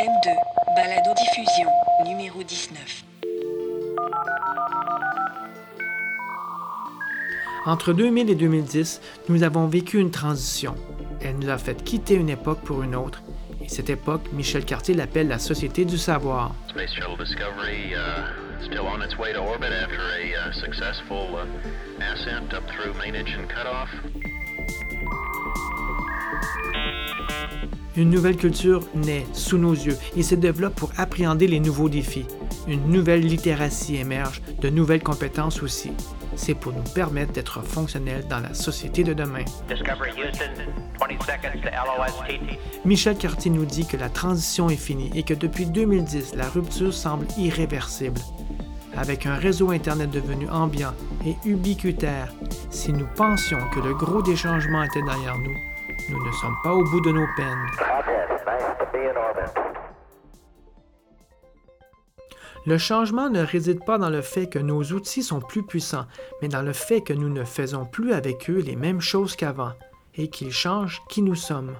M2, balado diffusion, numéro 19. Entre 2000 et 2010, nous avons vécu une transition. Elle nous a fait quitter une époque pour une autre. Et cette époque, Michel Cartier l'appelle la société du savoir. Space Shuttle Discovery uh, still on its way to orbit after a uh, successful uh, ascent up through main engine cutoff. Une nouvelle culture naît sous nos yeux et se développe pour appréhender les nouveaux défis. Une nouvelle littératie émerge, de nouvelles compétences aussi. C'est pour nous permettre d'être fonctionnels dans la société de demain. Discovery Houston, 20 seconds to LOSTT. Michel Cartier nous dit que la transition est finie et que depuis 2010, la rupture semble irréversible. Avec un réseau Internet devenu ambiant et ubiquitaire, si nous pensions que le gros des changements était derrière nous, nous ne sommes pas au bout de nos peines. Le changement ne réside pas dans le fait que nos outils sont plus puissants, mais dans le fait que nous ne faisons plus avec eux les mêmes choses qu'avant et qu'ils changent qui nous sommes.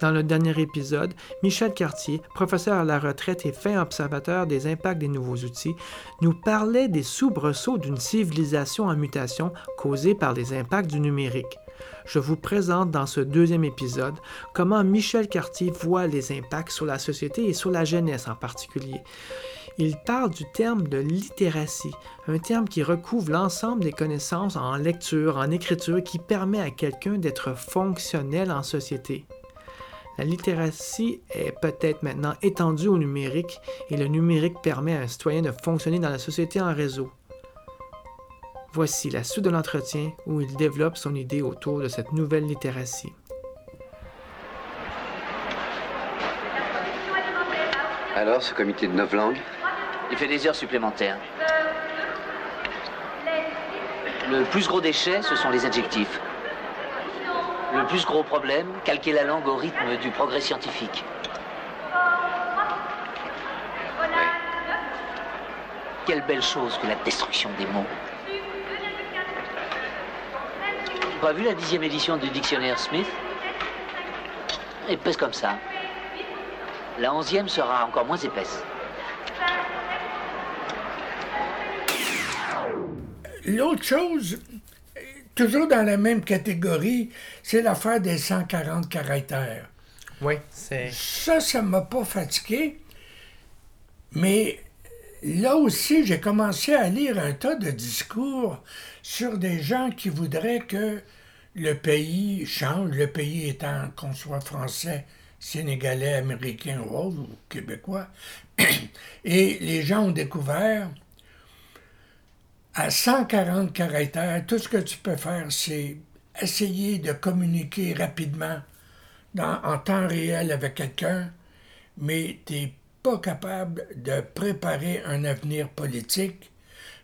Dans le dernier épisode, Michel Cartier, professeur à la retraite et fin observateur des impacts des nouveaux outils, nous parlait des soubresauts d'une civilisation en mutation causée par les impacts du numérique. Je vous présente dans ce deuxième épisode comment Michel Cartier voit les impacts sur la société et sur la jeunesse en particulier. Il parle du terme de littératie, un terme qui recouvre l'ensemble des connaissances en lecture, en écriture, qui permet à quelqu'un d'être fonctionnel en société. La littératie est peut-être maintenant étendue au numérique et le numérique permet à un citoyen de fonctionner dans la société en réseau. Voici la suite de l'entretien où il développe son idée autour de cette nouvelle littératie. Alors, ce comité de neuf langues? Il fait des heures supplémentaires. Le plus gros déchet, ce sont les adjectifs. Le plus gros problème, calquer la langue au rythme du progrès scientifique. Quelle belle chose que la destruction des mots. Pas vu la dixième édition du dictionnaire Smith Épaisse comme ça. La onzième sera encore moins épaisse. L'autre chose, toujours dans la même catégorie, c'est l'affaire des 140 caractères. Oui, c'est. Ça, ça m'a pas fatigué, mais là aussi, j'ai commencé à lire un tas de discours sur des gens qui voudraient que le pays change, le pays étant qu'on soit français, sénégalais, américain ou ou québécois. Et les gens ont découvert à 140 caractères, tout ce que tu peux faire, c'est essayer de communiquer rapidement dans- en temps réel avec quelqu'un, mais tu n'es capable de préparer un avenir politique,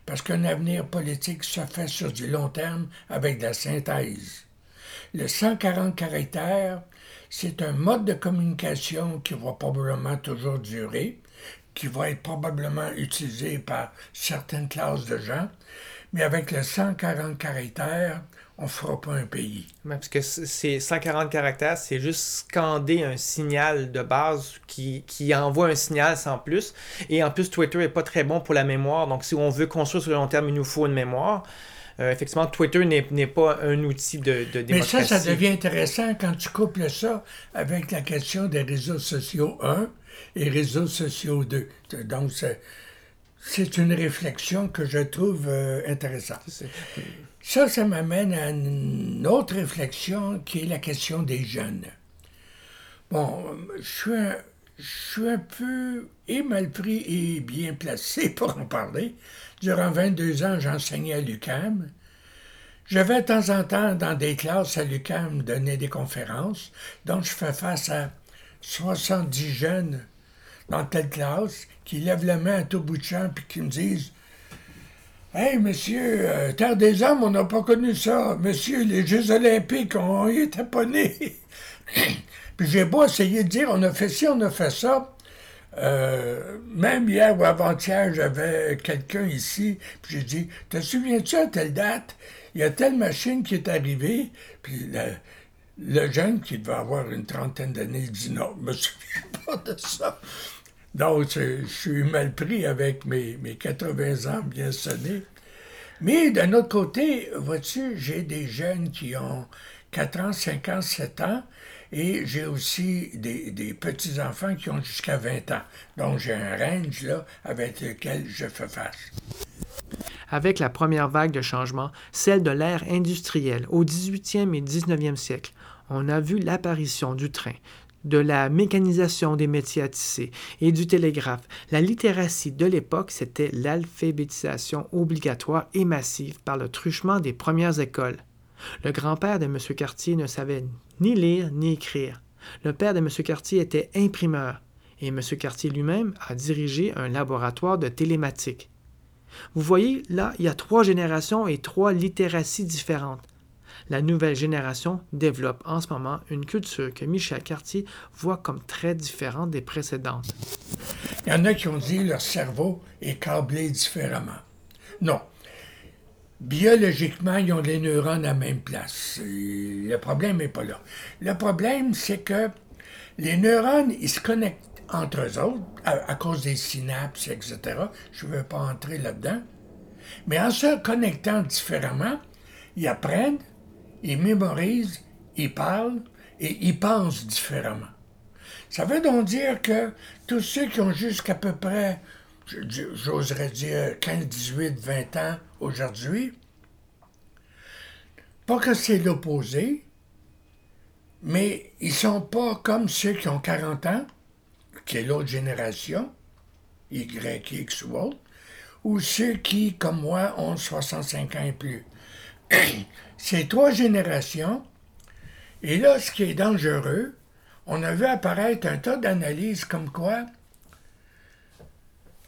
parce qu'un avenir politique se fait sur du long terme avec de la synthèse. Le 140 caractères, c'est un mode de communication qui va probablement toujours durer, qui va être probablement utilisé par certaines classes de gens, mais avec le 140 caractères, on ne fera pas un pays. Ouais, parce que c'est 140 caractères, c'est juste scander un signal de base qui, qui envoie un signal sans plus. Et en plus, Twitter est pas très bon pour la mémoire. Donc, si on veut construire sur le long terme, il nous faut une mémoire. Euh, effectivement, Twitter n'est pas un outil de, de Mais démocratie. ça, ça devient intéressant quand tu couples ça avec la question des réseaux sociaux 1 et réseaux sociaux 2. Donc, c'est- c'est une réflexion que je trouve euh, intéressante. Ça, ça m'amène à une autre réflexion qui est la question des jeunes. Bon, je suis un, je suis un peu et mal pris et bien placé pour en parler. Durant 22 ans, j'enseignais à l'UCAM. Je vais de temps en temps dans des classes à l'UCAM donner des conférences. Donc, je fais face à 70 jeunes dans telle classe qui lèvent la main à tout bout de champ puis qui me disent Hey, monsieur, euh, Terre des Hommes, on n'a pas connu ça. Monsieur, les Jeux Olympiques, on y était pas. Puis j'ai beau essayer de dire, on a fait ci, on a fait ça. Euh, même hier ou avant-hier, j'avais quelqu'un ici, puis j'ai dit, te souviens-tu à telle date, il y a telle machine qui est arrivée, puis le, jeune qui devait avoir une trentaine d'années, il dit non, je me souviens pas. de ça. Donc, je, suis mal pris avec mes, mes 80 ans bien sonnés. Mais d'un autre côté, vois-tu, j'ai des jeunes qui ont 4 ans, 5 ans, 7 ans, et j'ai aussi des, des petits-enfants qui ont jusqu'à 20 ans. Donc, j'ai un range là avec lequel je fais face. Avec la première vague de changement, celle de l'ère industrielle au 18e et 19e siècle, on a vu l'apparition du train, de la mécanisation des métiers à tisser et du télégraphe. La littératie de l'époque, c'était l'alphabétisation obligatoire et massive par le truchement des premières écoles. Le grand-père de M. Cartier ne savait ni lire ni écrire. Le père de M. Cartier était imprimeur et M. Cartier lui-même a dirigé un laboratoire de télématique. Vous voyez, là, il y a trois générations et trois littératies différentes. La nouvelle génération développe en ce moment une culture que Michel Cartier voit comme très différente des précédentes. Il y en a qui ont dit leur cerveau est câblé différemment. Non. Biologiquement, ils ont les neurones à la même place. Le problème n'est pas là. Le problème, c'est que les neurones, ils se connectent entre eux autres à cause des synapses, etc. Je ne veux pas entrer là-dedans. Mais en se connectant différemment, ils apprennent, ils mémorisent, ils parlent et ils pensent différemment. Ça veut donc dire que tous ceux qui ont jusqu'à peu près, j'oserais dire 15, 18, 20 ans aujourd'hui, pas que c'est l'opposé, mais ils sont pas comme ceux qui ont 40 ans, qui est l'autre génération, Y, X ou autre, ou ceux qui, comme moi, ont 65 ans et plus. Ces trois générations, et là, ce qui est dangereux, on a vu apparaître un tas d'analyses comme quoi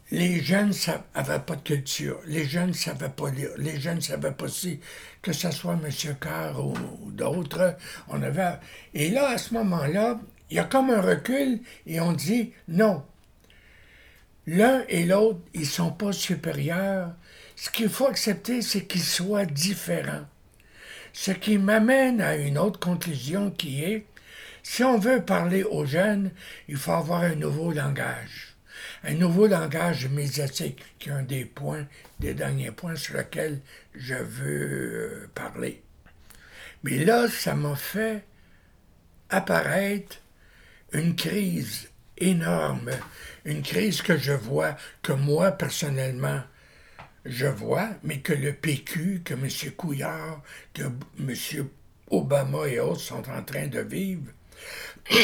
les jeunes n'avaient pas de culture, les jeunes ne savaient pas lire, les jeunes ne savaient pas si, que ce soit M. Carr ou, ou d'autres, on avait... Et là, à ce moment-là, il y a comme un recul et on dit non. L'un et l'autre, ils ne sont pas supérieurs. Ce qu'il faut accepter, c'est qu'ils soient différents. Ce qui m'amène à une autre conclusion qui est, si on veut parler aux jeunes, il faut avoir un nouveau langage. Un nouveau langage médiatique, qui est un des points, des derniers points sur lesquels je veux euh, parler. Mais là, ça m'a fait apparaître une crise énorme, une crise que je vois, que moi personnellement, je vois, mais que le PQ, que M. Couillard, que M. Obama et autres sont en train de vivre.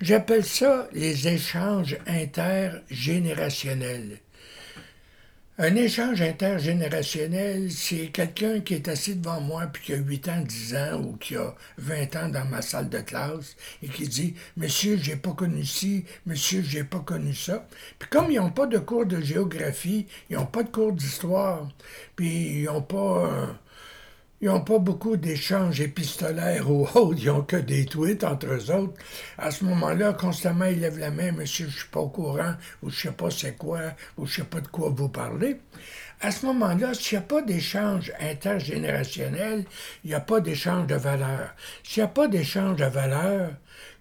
J'appelle ça les échanges intergénérationnels. Un échange intergénérationnel, c'est quelqu'un qui est assis devant moi puis qui a 8 ans, 10 ans ou qui a 20 ans dans ma salle de classe et qui dit Monsieur, j'ai pas connu ci, monsieur, j'ai pas connu ça. Puis comme ils n'ont pas de cours de géographie, ils n'ont pas de cours d'histoire, puis ils n'ont pas. euh, ils n'ont pas beaucoup d'échanges épistolaires ou autres, ils n'ont que des tweets entre eux autres. À ce moment-là, constamment, ils lèvent la main, monsieur, je suis pas au courant, ou je sais pas c'est quoi, ou je sais pas de quoi vous parlez. À ce moment-là, s'il n'y a pas d'échange intergénérationnel, il n'y a pas d'échange de valeurs. S'il n'y a pas d'échange de valeurs,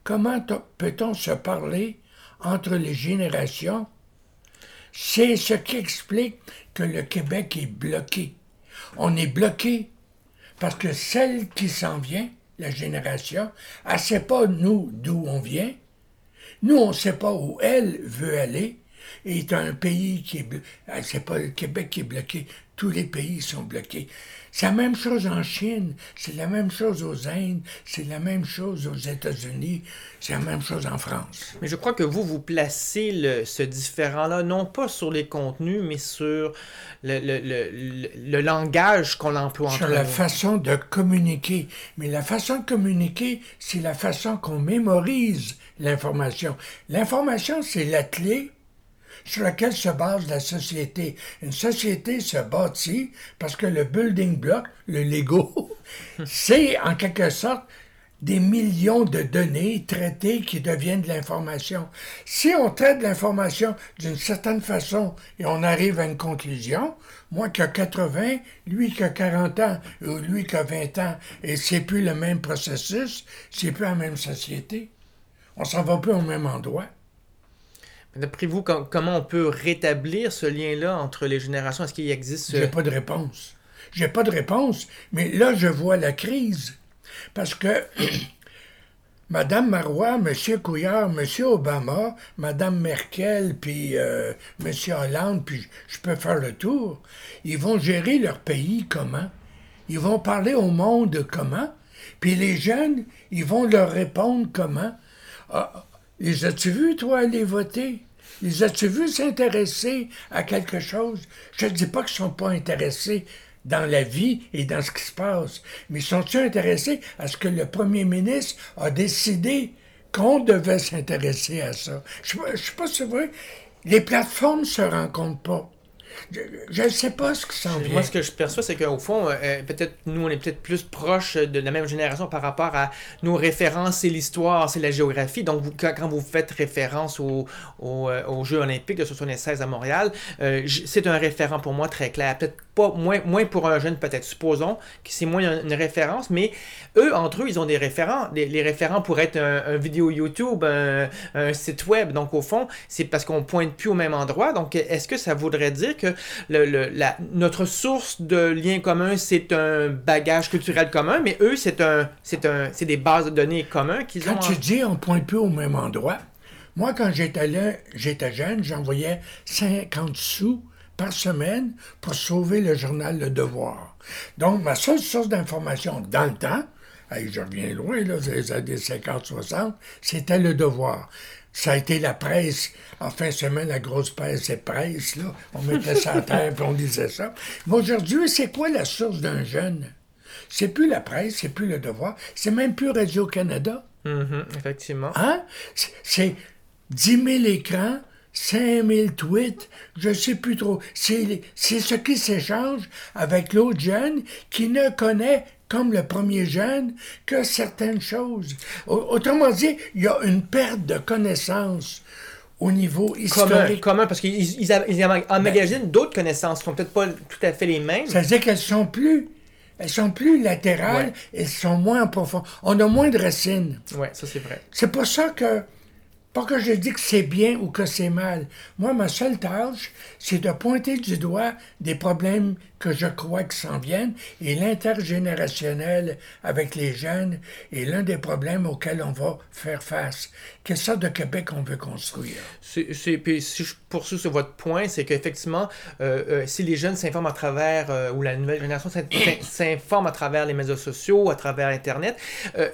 comment peut-on se parler entre les générations? C'est ce qui explique que le Québec est bloqué. On est bloqué parce que celle qui s'en vient, la génération, elle ne sait pas, nous, d'où on vient. Nous, on ne sait pas où elle veut aller. Et c'est un pays qui est bloqué. C'est pas le Québec qui est bloqué. Tous les pays sont bloqués. C'est la même chose en Chine, c'est la même chose aux Indes, c'est la même chose aux États-Unis, c'est la même chose en France. Mais je crois que vous, vous placez le- ce différent-là, non pas sur les contenus, mais sur le, le- le- le- le langage qu'on emploie entre sur la nous. façon de communiquer. Mais la façon de communiquer, c'est la façon qu'on mémorise l'information. L'information, c'est la clé sur laquelle se base la société. Une société se bâtit parce que le building block, le Lego, c'est en quelque sorte des millions de données traitées qui deviennent de l'information. Si on traite l'information d'une certaine façon et on arrive à une conclusion, moi qui a 80, lui qui a 40 ans, ou lui qui a 20 ans, et c'est plus le même processus, c'est plus la même société. On s'en va plus au même endroit. D'après vous, com- comment on peut rétablir ce lien-là entre les générations? Est-ce qu'il existe... J'ai pas de réponse. J'ai pas de réponse, mais là, je vois la crise. Parce que Madame Marois, Monsieur Couillard, Monsieur Obama, Madame Merkel, puis euh, Monsieur Hollande, puis je- je peux faire le tour, ils vont gérer leur pays comment? Ils vont parler au monde comment? Puis les jeunes, ils vont leur répondre comment? Ah, les as-tu vus, toi, aller voter? Les as-tu vus s'intéresser à quelque chose? Je ne dis pas qu'ils ne sont pas intéressés dans la vie et dans ce qui se passe, mais sont-ils intéressés à ce que le premier ministre a décidé qu'on devait s'intéresser à ça? Je ne sais pas si c'est vrai. Les plateformes ne se rencontrent pas. Je ne sais pas ce qui s'en vient. Moi, ce que je perçois, c'est qu'au fond, euh, peut-être nous, on est peut-être plus proche de la même génération par rapport à nos références, c'est l'histoire, c'est la géographie. Donc, vous- quand, quand vous faites référence au- au, euh, aux Jeux olympiques de 76 à Montréal, euh, c'est un référent pour moi très clair. Peut-être pas moins, moins pour un jeune, peut-être, supposons que c'est moins une référence, mais eux, entre eux, ils ont des référents. Les, les référents pourraient être un, un vidéo YouTube, un, un site web. Donc, au fond, c'est parce qu'on pointe plus au même endroit. Donc, est-ce que ça voudrait dire que le, le- la, notre source de lien commun, c'est un bagage culturel commun, mais eux, c'est un, c'est un, c'est des bases de données communs qu'ils ont. Quand en- tu dis on pointe plus au même endroit, moi, quand j'étais là, j'étais jeune, j'envoyais 50 sous par semaine pour sauver le journal Le Devoir. Donc, ma seule source d'information dans le temps, hey, je reviens loin, là, les années 50-60, c'était Le Devoir. Ça a été la presse. En fin de semaine, la grosse presse et presse, là. On mettait ça à terre puis on lisait ça. Mais aujourd'hui, c'est quoi la source d'un jeune? C'est plus la presse, c'est plus le devoir, c'est même plus Radio-Canada. Mhm, effectivement. Hein? C'est- C'est 10 000 écrans, 5 000 tweets, je sais plus trop. C'est ce qui s'échange avec l'autre jeune qui ne connaît, comme le premier jeune, que certaines choses. Au- Autrement dit, il y a une perte de connaissances au niveau historique. commun, parce qu'ils ils, ils Ben, d'autres connaissances qui sont peut-être pas tout à fait les mêmes. Ça veut dire qu'elles sont plus... Elles sont plus latérales, Ouais. elles sont moins en profondeur. On a moins de racines. Ouais, ça c'est vrai. C'est pour ça que, pas que je dis que c'est bien ou que c'est mal. Moi, ma seule tâche, c'est de pointer du doigt des problèmes que je crois qui s'en viennent et l'intergénérationnel avec les jeunes est l'un des problèmes auxquels on va faire face. Quelle sorte de Québec on veut construire? C'est, c'est- puis si je poursuis sur votre point, c'est qu'effectivement, euh, euh, si les jeunes s'informent à travers, euh, ou la nouvelle génération s'in- s'in- s'informe à travers les médias sociaux, à travers Internet,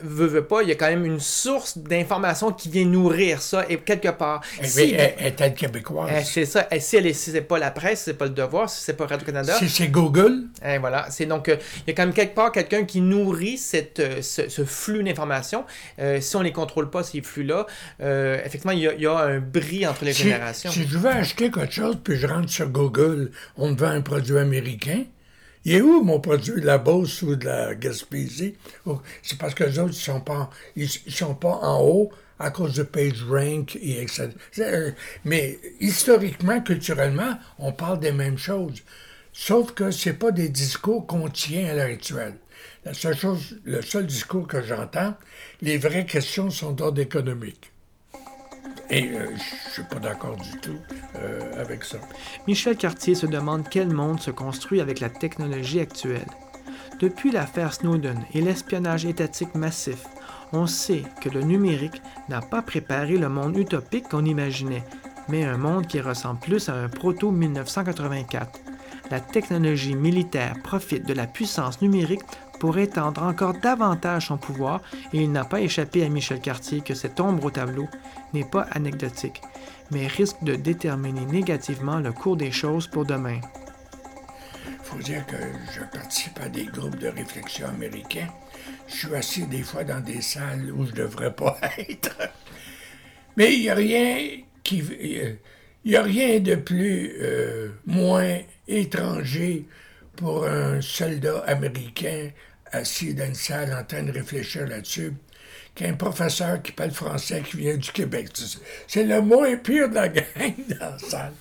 veut, veut pas, il y a quand même une source d'information qui vient nourrir ça, et quelque part. Eh si- bien, est- Est-elle québécoise? eh, c'est ça. Eh, si elle est- si c'est pas la presse, c'est pas le devoir, si c'est pas Radio-Canada, Si c'est Google, voilà. C'est donc, euh, il y a quand même quelque part quelqu'un qui nourrit cette, euh, ce, ce flux d'informations. Euh, si on les contrôle pas, ces flux-là, effectivement, il y, a, il y a un bris entre les si, générations. si je veux acheter quelque chose puis je rentre sur Google, on me vend un produit américain. Il est où mon produit de la Beauce ou de la Gaspésie? Oh, C'est parce que les autres, ils sont pas, en- ils, ils sont pas en haut à cause de PageRank et etc. Mais historiquement, culturellement, on parle des mêmes choses. Sauf que c'est pas des discours qu'on tient à l'heure actuelle. La seule chose, le seul discours que j'entends, les vraies questions sont d'ordre économique. Et euh, je suis pas d'accord du tout euh, avec ça. Michel Cartier se demande quel monde se construit avec la technologie actuelle. Depuis l'affaire Snowden et l'espionnage étatique massif, on sait que le numérique n'a pas préparé le monde utopique qu'on imaginait, mais un monde qui ressemble plus à un proto-1984. La technologie militaire profite de la puissance numérique pour étendre encore davantage son pouvoir et il n'a pas échappé à Michel Cartier que cette ombre au tableau n'est pas anecdotique, mais risque de déterminer négativement le cours des choses pour demain. faut dire que je participe à des groupes de réflexion américains. Je suis assis des fois dans des salles où je devrais pas être. Mais il n'y a rien qui. Il y a rien de plus euh, moins étranger pour un soldat américain assis dans une salle en train de réfléchir là-dessus qu'un professeur qui parle français qui vient du Québec. C'est le moins pire de la gang dans la salle.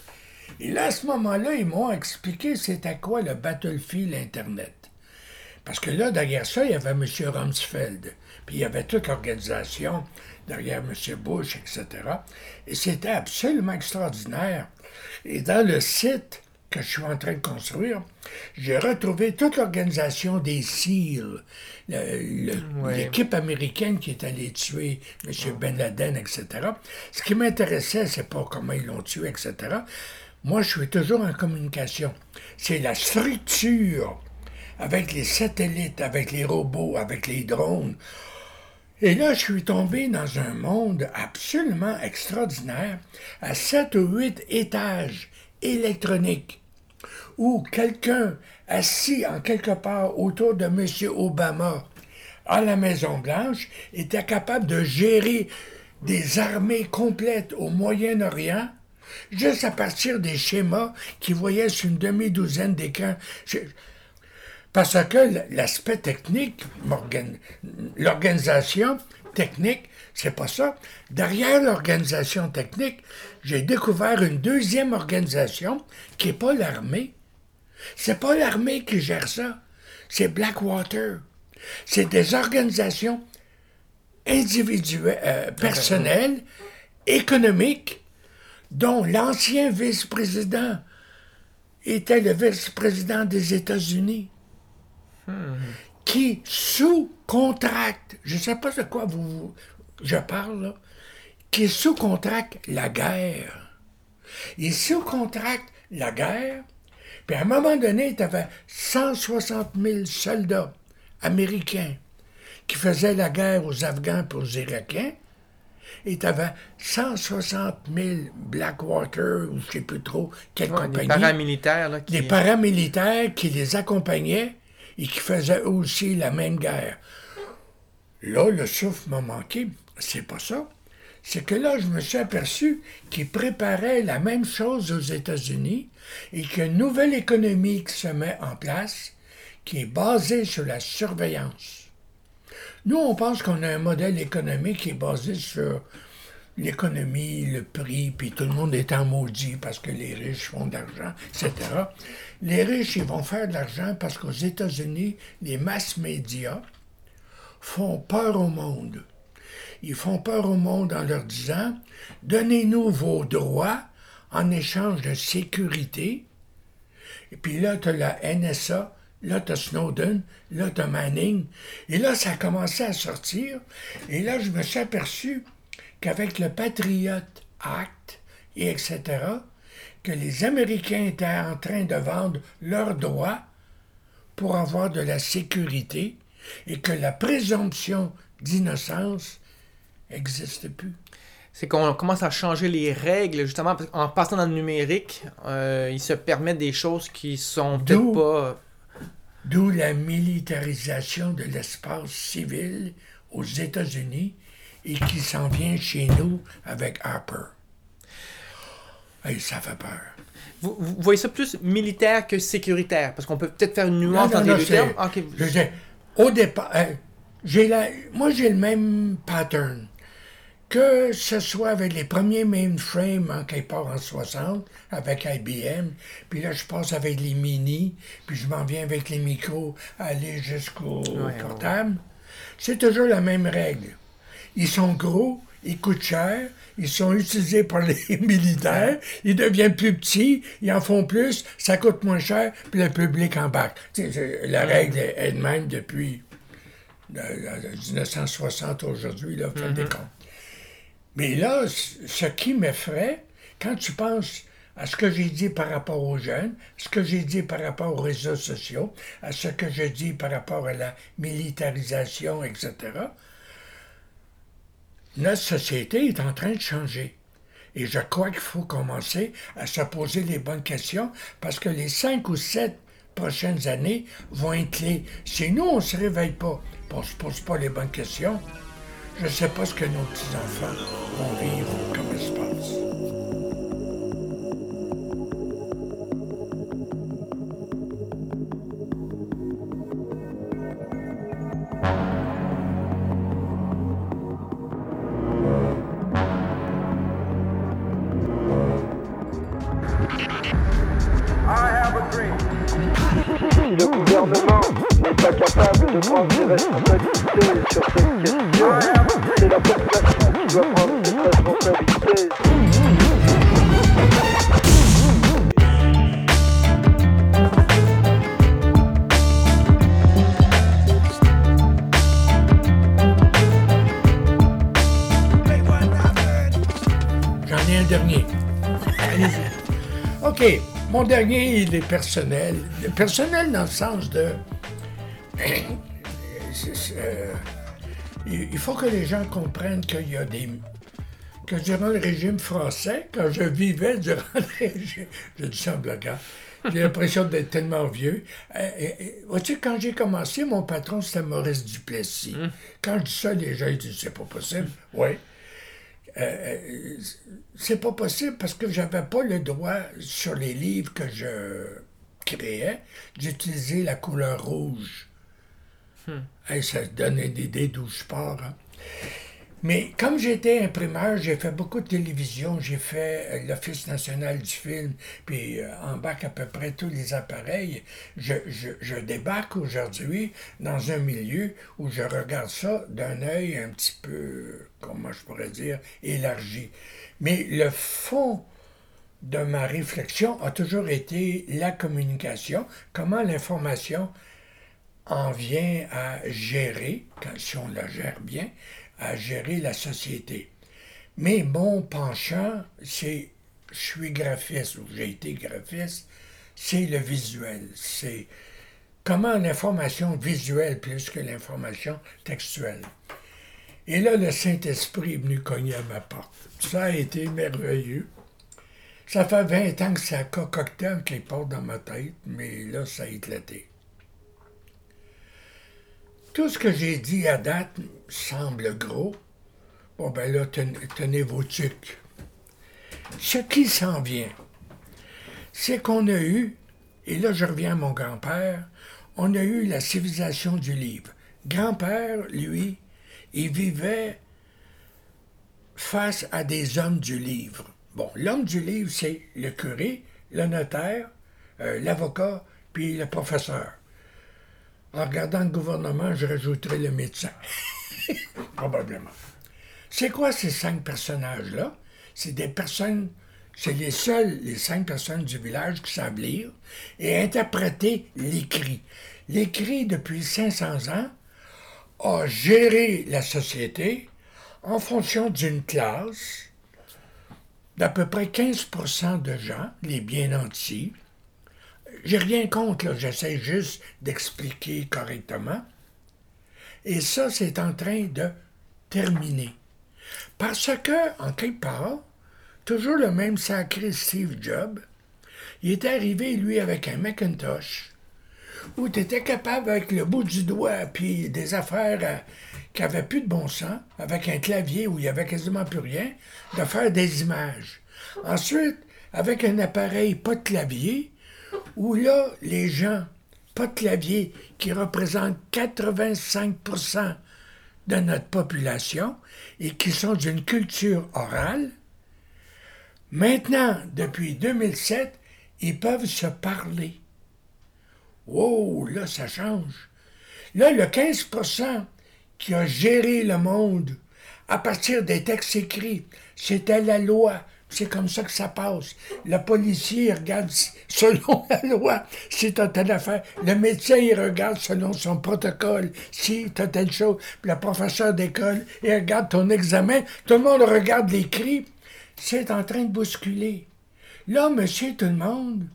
Et là, à ce moment-là, ils m'ont expliqué c'était quoi le Battlefield Internet. Parce que là, derrière ça, il y avait M. Rumsfeld. Puis il y avait toute l'organisation derrière M. Bush, etc. Et c'était absolument extraordinaire. Et dans le site que je suis en train de construire, j'ai retrouvé toute l'organisation des SEAL, Ouais. l'équipe américaine qui est allée tuer M. Ben Laden, etc. Ce qui m'intéressait, c'est pas comment ils l'ont tué, etc. Moi, je suis toujours en communication. C'est la structure avec les satellites, avec les robots, avec les drones. Et là, je suis tombé dans un monde absolument extraordinaire, à sept ou huit étages électroniques, où quelqu'un assis en quelque part autour de M. Obama à la Maison-Blanche était capable de gérer des armées complètes au Moyen-Orient juste à partir des schémas qu'il voyait sur une demi-douzaine d'écrans. Parce que l'aspect technique, l'organisation technique, c'est pas ça. Derrière l'organisation technique, j'ai découvert une deuxième organisation qui n'est pas l'armée. C'est pas l'armée qui gère ça. C'est Blackwater. C'est des organisations individuelles, euh, personnelles, économiques, dont l'ancien vice-président était le vice-président des États-Unis qui sous-contracte, je ne sais pas de quoi vous, je parle, là, qui sous-contracte la guerre. Il sous-contracte la guerre, puis à un moment donné, tu avais 160 000 soldats américains qui faisaient la guerre aux Afghans et aux Irakiens, et tu avais 160 000 Blackwater, ou je ne sais plus trop quelle Ouais, des compagnie. paramilitaires, là, qui... des paramilitaires qui les accompagnaient et qui faisaient aussi la même guerre. Là, le souffle m'a manqué. C'est pas ça. C'est que là, je me suis aperçu qu'ils préparaient la même chose aux États-Unis et qu'il nouvelle économie qui se met en place qui est basée sur la surveillance. Nous, on pense qu'on a un modèle économique qui est basé sur l'économie, le prix, puis tout le monde est en maudit parce que les riches font de l'argent, etc. Les riches, ils vont faire de l'argent parce qu'aux États-Unis, les masses médias font peur au monde. Ils font peur au monde en leur disant Donnez-nous vos droits en échange de sécurité. Et puis là, tu as la NSA, là, tu as Snowden, là, tu as Manning. Et là, ça a commencé à sortir. Et là, je me suis aperçu qu'avec le Patriot Act, et etc., que les Américains étaient en train de vendre leurs droits pour avoir de la sécurité et que la présomption d'innocence n'existe plus. C'est qu'on commence à changer les règles, justement, parce qu'en passant dans le numérique, euh, ils se permettent des choses qui sont peut-être D'où- pas... D'où la militarisation de l'espace civil aux États-Unis et qui s'en vient chez nous avec Harper. Et ça fait peur. Vous, vous voyez ça plus militaire que sécuritaire, parce qu'on peut peut-être faire une nuance entre les deux c'est- termes. Ok. Je sais, au départ, euh, j'ai la, moi j'ai le même pattern. Que ce soit avec les premiers mainframes en quelque part en 60, avec IBM, puis là je passe avec les mini, puis je m'en viens avec les micros, aller jusqu'au ouais. portable. C'est toujours la même règle. Ils sont gros, ils coûtent cher, ils sont utilisés par les militaires, ils deviennent plus petits, ils en font plus, ça coûte moins cher, puis le public embarque. C'est- la règle est de même depuis euh, euh, 1960 aujourd'hui, là, faites des comptes. Mais là, ce qui m'effraie, quand tu penses à ce que j'ai dit par rapport aux jeunes, ce que j'ai dit par rapport aux réseaux sociaux, à ce que je dis par rapport à la militarisation, etc., notre société est en train de changer. Et je crois qu'il faut commencer à se poser les bonnes questions parce que les cinq ou sept prochaines années vont être clés. Si nous, on ne se réveille pas, on ne se pose pas les bonnes questions, je ne sais pas ce que nos petits-enfants vont vivre comme espace. Le gouvernement n'est pas capable de prendre ses responsabilités sur cette question. C'est la population qui doit prendre ses responsabilités. J'en ai un dernier. Allez-y. OK. Mon dernier, il est personnel. Personnel dans le sens de. Euh, il faut que les gens comprennent qu'il y a des. Que durant le régime français, quand je vivais durant le régime. Je dis ça en blaguant. J'ai l'impression d'être tellement vieux. Euh, vois-tu, quand j'ai commencé, mon patron, c'était Maurice Duplessis. Quand je dis ça, les gens ils disent c'est pas possible. Oui. Euh, c'est pas possible parce que j'avais pas le droit sur les livres que je créais d'utiliser la couleur rouge. Hey, ça donnait des idées d'où je pars. hein. Mais comme j'étais imprimeur, j'ai fait beaucoup de télévision, j'ai fait euh, l'Office national du film, puis euh, embarque à peu près tous les appareils. Je, je, je débarque aujourd'hui dans un milieu où je regarde ça d'un œil un petit peu, comment je pourrais dire, élargi. Mais le fond de ma réflexion a toujours été la communication, comment l'information en vient à gérer, quand, si on la gère bien, à gérer la société. Mais mon penchant, c'est, je suis graphiste, ou j'ai été graphiste, c'est le visuel. C'est comment l'information visuelle plus que l'information textuelle. Et là, le Saint-Esprit est venu cogner à ma porte. Ça a été merveilleux. Ça fait 20 ans que ça concocté avec les portes dans ma tête, mais là, ça a éclaté. Tout ce que j'ai dit à date semble gros. Bon, ben là, ten- tenez vos tucs. Ce qui s'en vient, c'est qu'on a eu, et là je reviens à mon grand-père, on a eu la civilisation du livre. Grand-père, lui, il vivait face à des hommes du livre. Bon, l'homme du livre, c'est le curé, le notaire, euh, l'avocat, puis le professeur. En regardant le gouvernement, je rajouterai le médecin. Probablement. C'est quoi ces cinq personnages-là? C'est des personnes, c'est les seuls, les cinq personnes du village qui savent lire et interpréter l'écrit. L'écrit, depuis 500 ans, a géré la société en fonction d'une classe d'à peu près 15% de gens, les bien nantis, j'ai rien contre, j'essaie juste d'expliquer correctement. Et ça, c'est en train de terminer. Parce que, en quelque part, toujours le même sacré Steve Jobs, il est arrivé, lui, avec un Macintosh, où tu étais capable, avec le bout du doigt, puis des affaires euh, qui n'avaient plus de bon sens, avec un clavier où il n'y avait quasiment plus rien, de faire des images. Ensuite, avec un appareil pas de clavier, où là, les gens, pas de clavier, qui représentent 85% de notre population et qui sont d'une culture orale, maintenant, depuis 2007, ils peuvent se parler. Wow, là, ça change. Là, le 15% qui a géré le monde à partir des textes écrits, c'était la loi. C'est comme ça que ça passe. Le policier regarde s- selon la loi si tu as telle affaire. Le médecin, il regarde selon son protocole si tu as telle chose. Le professeur d'école, il regarde ton examen. Tout le monde regarde l'écrit. C'est en train de bousculer. Là, monsieur tout le monde,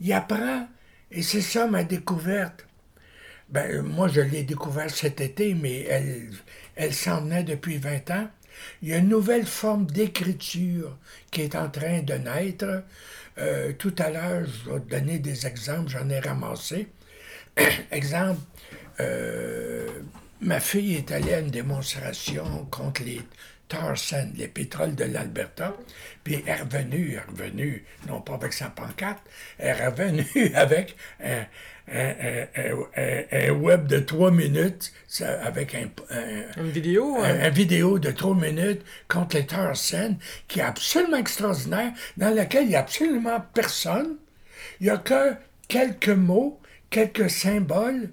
il apprend. Et c'est ça ma découverte. Ben, moi, je l'ai découvert cet été, mais elle, elle s'en venait depuis 20 ans. Il y a une nouvelle forme d'écriture qui est en train de naître. Euh, tout à l'heure, je vais te donner des exemples, j'en ai ramassé. Exemple, euh, ma fille est allée à une démonstration contre les tar sands, les pétroles de l'Alberta, puis elle est revenue, elle est revenue, non pas avec sa pancarte, elle est revenue avec un, un- web de trois minutes, ça, avec un, un- Une vidéo? hein? un vidéo de trois minutes contre les sands, qui est absolument extraordinaire, dans laquelle il n'y a absolument personne. Il n'y a que quelques mots, quelques symboles,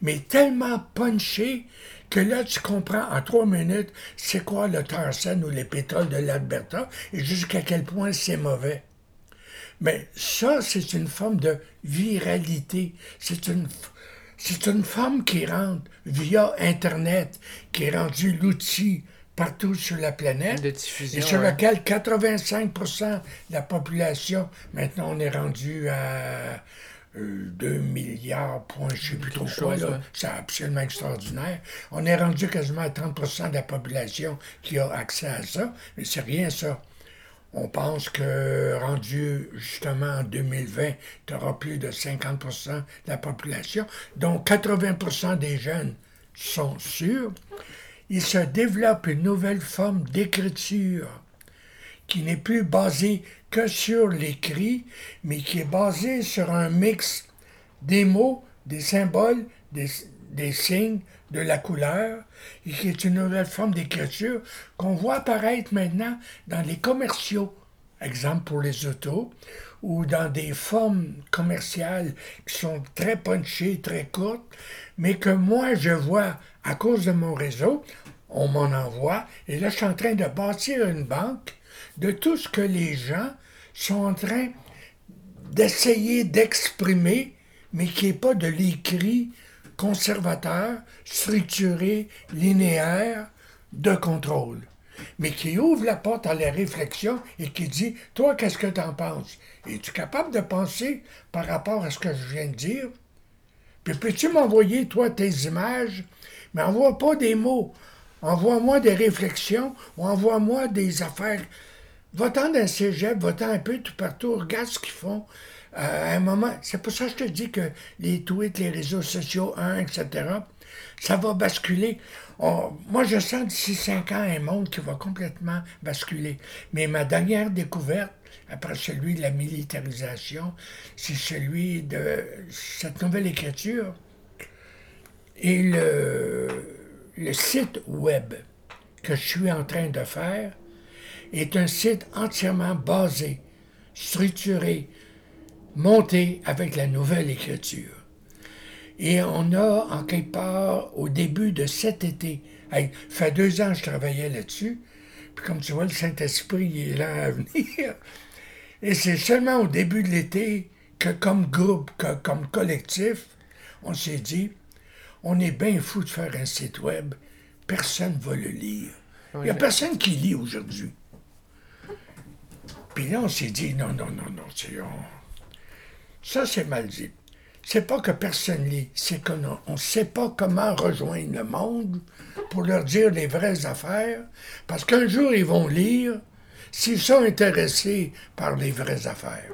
mais tellement punché que là, tu comprends en trois minutes c'est quoi le Tarzan ou les pétoles de l'Alberta et jusqu'à quel point c'est mauvais. Mais ça, c'est une forme de viralité. C'est une, c'est une forme qui rentre via Internet, qui est rendu l'outil partout sur la planète. De diffusion, et sur ouais. lequel 85% de la population, maintenant on est rendu à euh, 2 milliards, point, je sais plus trop quoi, là. C'est absolument extraordinaire. On est rendu quasiment à 30% de la population qui a accès à ça, mais c'est rien ça. On pense que rendu justement en 2020, tu auras plus de 50% de la population, dont 80% des jeunes sont sûrs. Il se développe une nouvelle forme d'écriture qui n'est plus basée que sur l'écrit, mais qui est basée sur un mix des mots, des symboles, des, des signes, de la couleur, et qui est une nouvelle forme d'écriture qu'on voit apparaître maintenant dans les commerciaux, exemple pour les autos, ou dans des formes commerciales qui sont très punchées, très courtes, mais que moi je vois à cause de mon réseau, on m'en envoie, et là je suis en train de bâtir une banque de tout ce que les gens sont en train d'essayer d'exprimer, mais qui n'est pas de l'écrit conservateur, structuré, linéaire, de contrôle, mais qui ouvre la porte à la réflexion et qui dit Toi, qu'est-ce que tu en penses? Es-tu capable de penser par rapport à ce que je viens de dire? Puis peux-tu m'envoyer, toi, tes images? Mais envoie pas des mots. Envoie-moi des réflexions ou envoie-moi des affaires. Va-t'en d'un cégep, va-t'en un peu tout partout, regarde ce qu'ils font. Euh, à un moment, c'est pour ça que je te dis que les tweets, les réseaux sociaux, etc., ça va basculer. Moi, je sens d'ici cinq ans un monde qui va complètement basculer. Mais ma dernière découverte, après celui de la militarisation, c'est celui de cette nouvelle écriture et le site web que je suis en train de faire est un site entièrement basé, structuré, monté avec la nouvelle écriture. Et on a, en quelque part, au début de cet été, hey, ça fait deux ans que je travaillais là-dessus, puis comme tu vois, le Saint-Esprit est là à venir. Et c'est seulement au début de l'été que, comme groupe, que, comme collectif, on s'est dit, on est bien fou de faire un site web, personne ne va le lire. Il n'y a personne qui lit aujourd'hui. Puis là, on s'est dit, non, non, non, non, c'est- on- ça c'est mal dit. C'est pas que personne lit, c'est qu'on ne sait pas comment rejoindre le monde pour leur dire les vraies affaires, parce qu'un jour ils vont lire s'ils sont intéressés par les vraies affaires.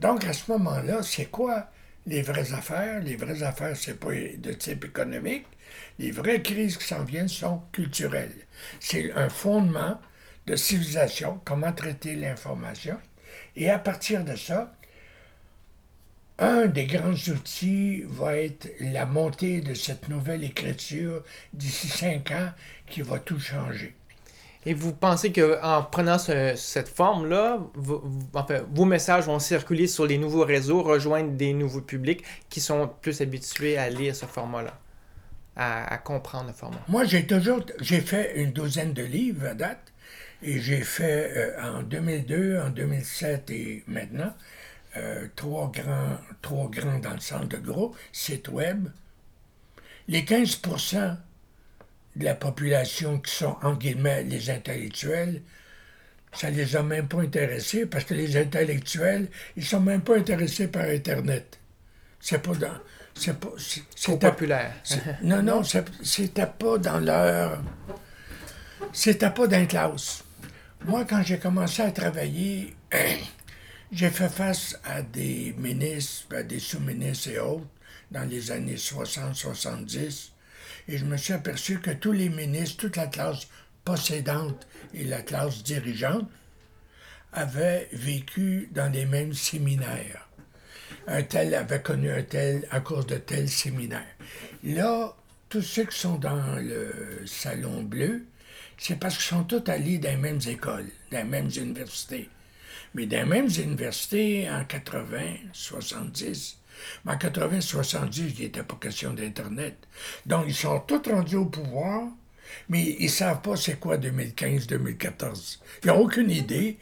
Donc à ce moment-là, c'est quoi les vraies affaires? Les vraies affaires, c'est pas de type économique. Les vraies crises qui s'en viennent sont culturelles. C'est un fondement de civilisation, comment traiter l'information. Et à partir de ça, un des grands outils va être la montée de cette nouvelle écriture d'ici cinq ans qui va tout changer. Et vous pensez qu'en prenant ce- cette forme-là, vos, vos- enfin, vos messages vont circuler sur les nouveaux réseaux, rejoindre des nouveaux publics qui sont plus habitués à lire ce format-là, à, à comprendre le format? Moi, j'ai toujours, j'ai fait une douzaine de livres à date, et j'ai fait euh, en 2002, en 2007 et maintenant, euh, trois grands, trois grands dans le sens de gros sites web. Les 15% de la population qui sont, en guillemets, les intellectuels, ça les a même pas intéressés parce que les intellectuels, ils sont même pas intéressés par Internet. C'est pas dans. C'est pas. c'est- populaire. Non, non, c'était pas dans leur. C'était pas dans la classe. Moi, quand j'ai commencé à travailler, j'ai fait face à des ministres, à des sous-ministres et autres dans les années 60-70. Et je me suis aperçu que tous les ministres, toute la classe possédante et la classe dirigeante avaient vécu dans les mêmes séminaires un tel avait connu un tel à cause de tel séminaire. Là, tous ceux qui sont dans le salon bleu, c'est parce qu'ils sont tous allés dans les mêmes écoles, dans les mêmes universités. Mais dans les mêmes universités, en 80, 70, Mais en 80-70, il n'était pas question d'Internet. Donc, ils sont tous rendus au pouvoir, mais ils ne savent pas c'est quoi 2015-2014. Ils n'ont aucune idée.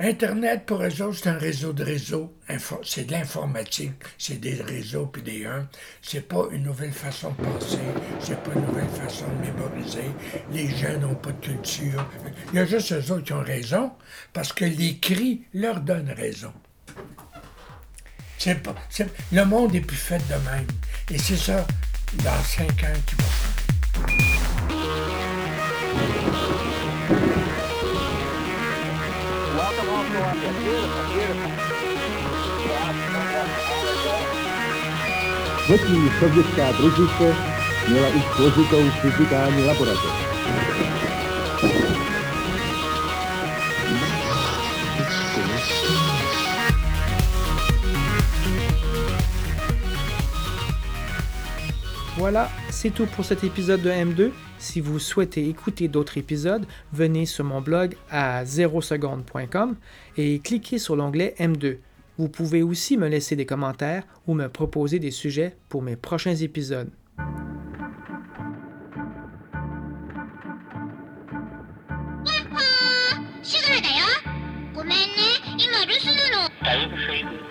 Internet, pour eux autres, c'est un réseau de réseaux. C'est de l'informatique. C'est des réseaux puis des uns. C'est pas une nouvelle façon de penser. C'est pas une nouvelle façon de mémoriser. Les gens n'ont pas de culture. Il y a juste eux autres qui ont raison parce que l'écrit leur donne raison. Pas, le monde est plus fait de même. Et c'est ça, dans cinq ans, qui va changer. Třetí sovětská družice měla už složitou fyzikální laboratoř. Voilà, c'est tout pour cet épisode de M2. Si vous souhaitez écouter d'autres épisodes, venez sur mon blog à 0seconde.com et cliquez sur l'onglet M2. Vous pouvez aussi me laisser des commentaires ou me proposer des sujets pour mes prochains épisodes. シュガーだよごめんね今留守なの